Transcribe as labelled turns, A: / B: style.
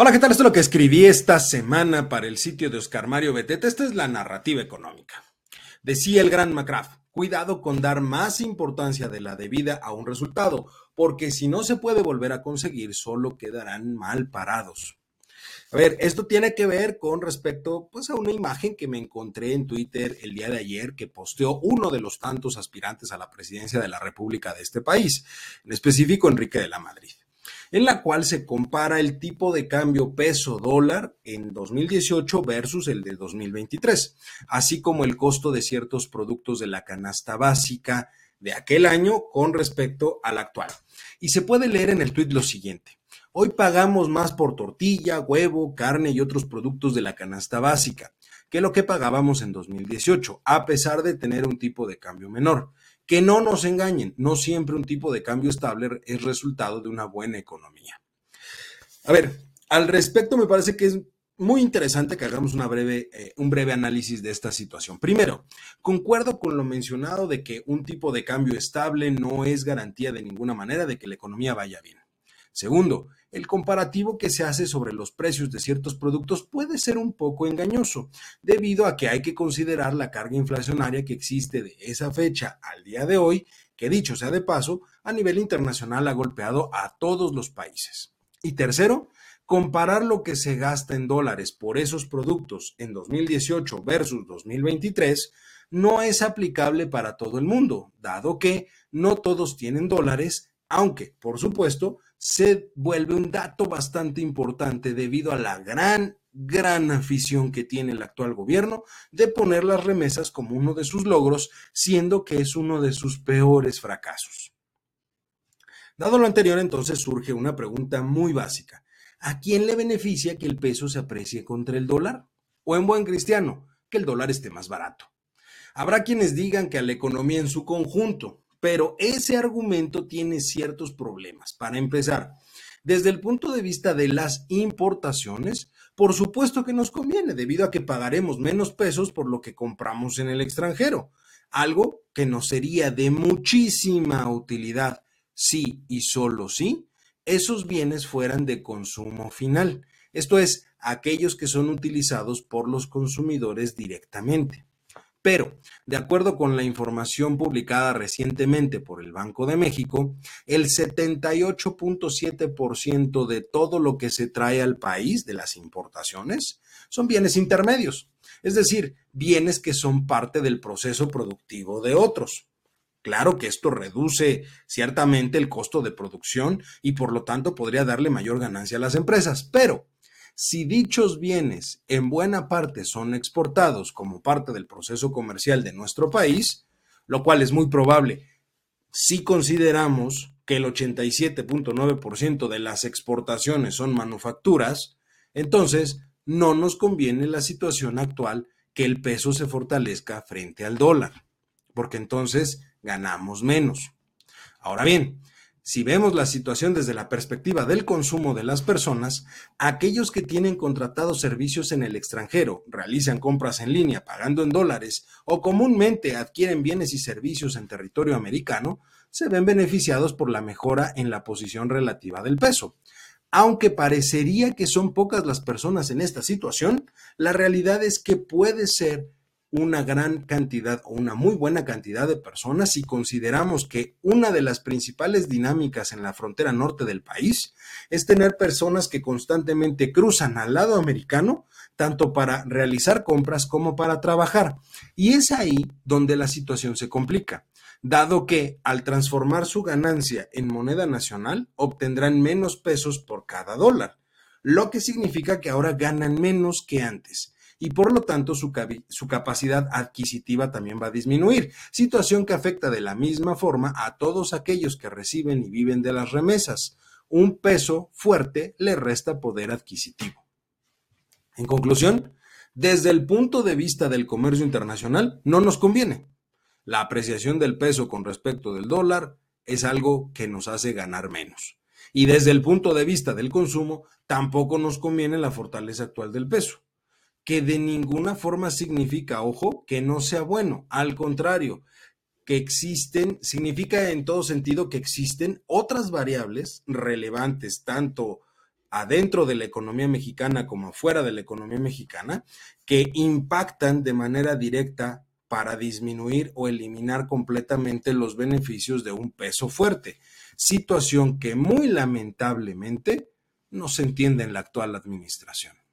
A: Hola, ¿qué tal? Esto es lo que escribí esta semana para el sitio de Oscar Mario Beteta. Esta es la narrativa económica. Decía el gran McCraft, cuidado con dar más importancia de la debida a un resultado, porque si no se puede volver a conseguir, solo quedarán mal parados. A ver, esto tiene que ver con respecto pues, a una imagen que me encontré en Twitter el día de ayer que posteó uno de los tantos aspirantes a la presidencia de la República de este país, en específico Enrique de la Madrid en la cual se compara el tipo de cambio peso dólar en 2018 versus el de 2023, así como el costo de ciertos productos de la canasta básica de aquel año con respecto al actual. Y se puede leer en el tuit lo siguiente. Hoy pagamos más por tortilla, huevo, carne y otros productos de la canasta básica que lo que pagábamos en 2018, a pesar de tener un tipo de cambio menor. Que no nos engañen, no siempre un tipo de cambio estable es resultado de una buena economía. A ver, al respecto me parece que es muy interesante que hagamos una breve, eh, un breve análisis de esta situación. Primero, concuerdo con lo mencionado de que un tipo de cambio estable no es garantía de ninguna manera de que la economía vaya bien. Segundo, el comparativo que se hace sobre los precios de ciertos productos puede ser un poco engañoso, debido a que hay que considerar la carga inflacionaria que existe de esa fecha al día de hoy, que dicho sea de paso, a nivel internacional ha golpeado a todos los países. Y tercero, comparar lo que se gasta en dólares por esos productos en 2018 versus 2023 no es aplicable para todo el mundo, dado que no todos tienen dólares, aunque, por supuesto, se vuelve un dato bastante importante debido a la gran, gran afición que tiene el actual gobierno de poner las remesas como uno de sus logros, siendo que es uno de sus peores fracasos. Dado lo anterior, entonces surge una pregunta muy básica. ¿A quién le beneficia que el peso se aprecie contra el dólar? O en buen cristiano, que el dólar esté más barato. Habrá quienes digan que a la economía en su conjunto, pero ese argumento tiene ciertos problemas. Para empezar, desde el punto de vista de las importaciones, por supuesto que nos conviene, debido a que pagaremos menos pesos por lo que compramos en el extranjero, algo que nos sería de muchísima utilidad si y solo si esos bienes fueran de consumo final, esto es, aquellos que son utilizados por los consumidores directamente. Pero, de acuerdo con la información publicada recientemente por el Banco de México, el 78.7% de todo lo que se trae al país de las importaciones son bienes intermedios, es decir, bienes que son parte del proceso productivo de otros. Claro que esto reduce ciertamente el costo de producción y por lo tanto podría darle mayor ganancia a las empresas, pero si dichos bienes en buena parte son exportados como parte del proceso comercial de nuestro país, lo cual es muy probable si consideramos que el 87.9% de las exportaciones son manufacturas, entonces no nos conviene la situación actual que el peso se fortalezca frente al dólar, porque entonces ganamos menos. Ahora bien, si vemos la situación desde la perspectiva del consumo de las personas, aquellos que tienen contratados servicios en el extranjero, realizan compras en línea pagando en dólares o comúnmente adquieren bienes y servicios en territorio americano, se ven beneficiados por la mejora en la posición relativa del peso. Aunque parecería que son pocas las personas en esta situación, la realidad es que puede ser una gran cantidad o una muy buena cantidad de personas si consideramos que una de las principales dinámicas en la frontera norte del país es tener personas que constantemente cruzan al lado americano, tanto para realizar compras como para trabajar. Y es ahí donde la situación se complica, dado que al transformar su ganancia en moneda nacional obtendrán menos pesos por cada dólar, lo que significa que ahora ganan menos que antes y por lo tanto su, capacidad adquisitiva también va a disminuir, situación que afecta de la misma forma a todos aquellos que reciben y viven de las remesas. Un peso fuerte le resta poder adquisitivo. En conclusión, desde el punto de vista del comercio internacional, no nos conviene. La apreciación del peso con respecto del dólar es algo que nos hace ganar menos. Y desde el punto de vista del consumo, tampoco nos conviene la fortaleza actual del peso que de ninguna forma significa, ojo, que no sea bueno. Al contrario, que existen, significa en todo sentido que existen otras variables relevantes, tanto adentro de la economía mexicana como afuera de la economía mexicana, que impactan de manera directa para disminuir o eliminar completamente los beneficios de un peso fuerte, situación que muy lamentablemente no se entiende en la actual administración.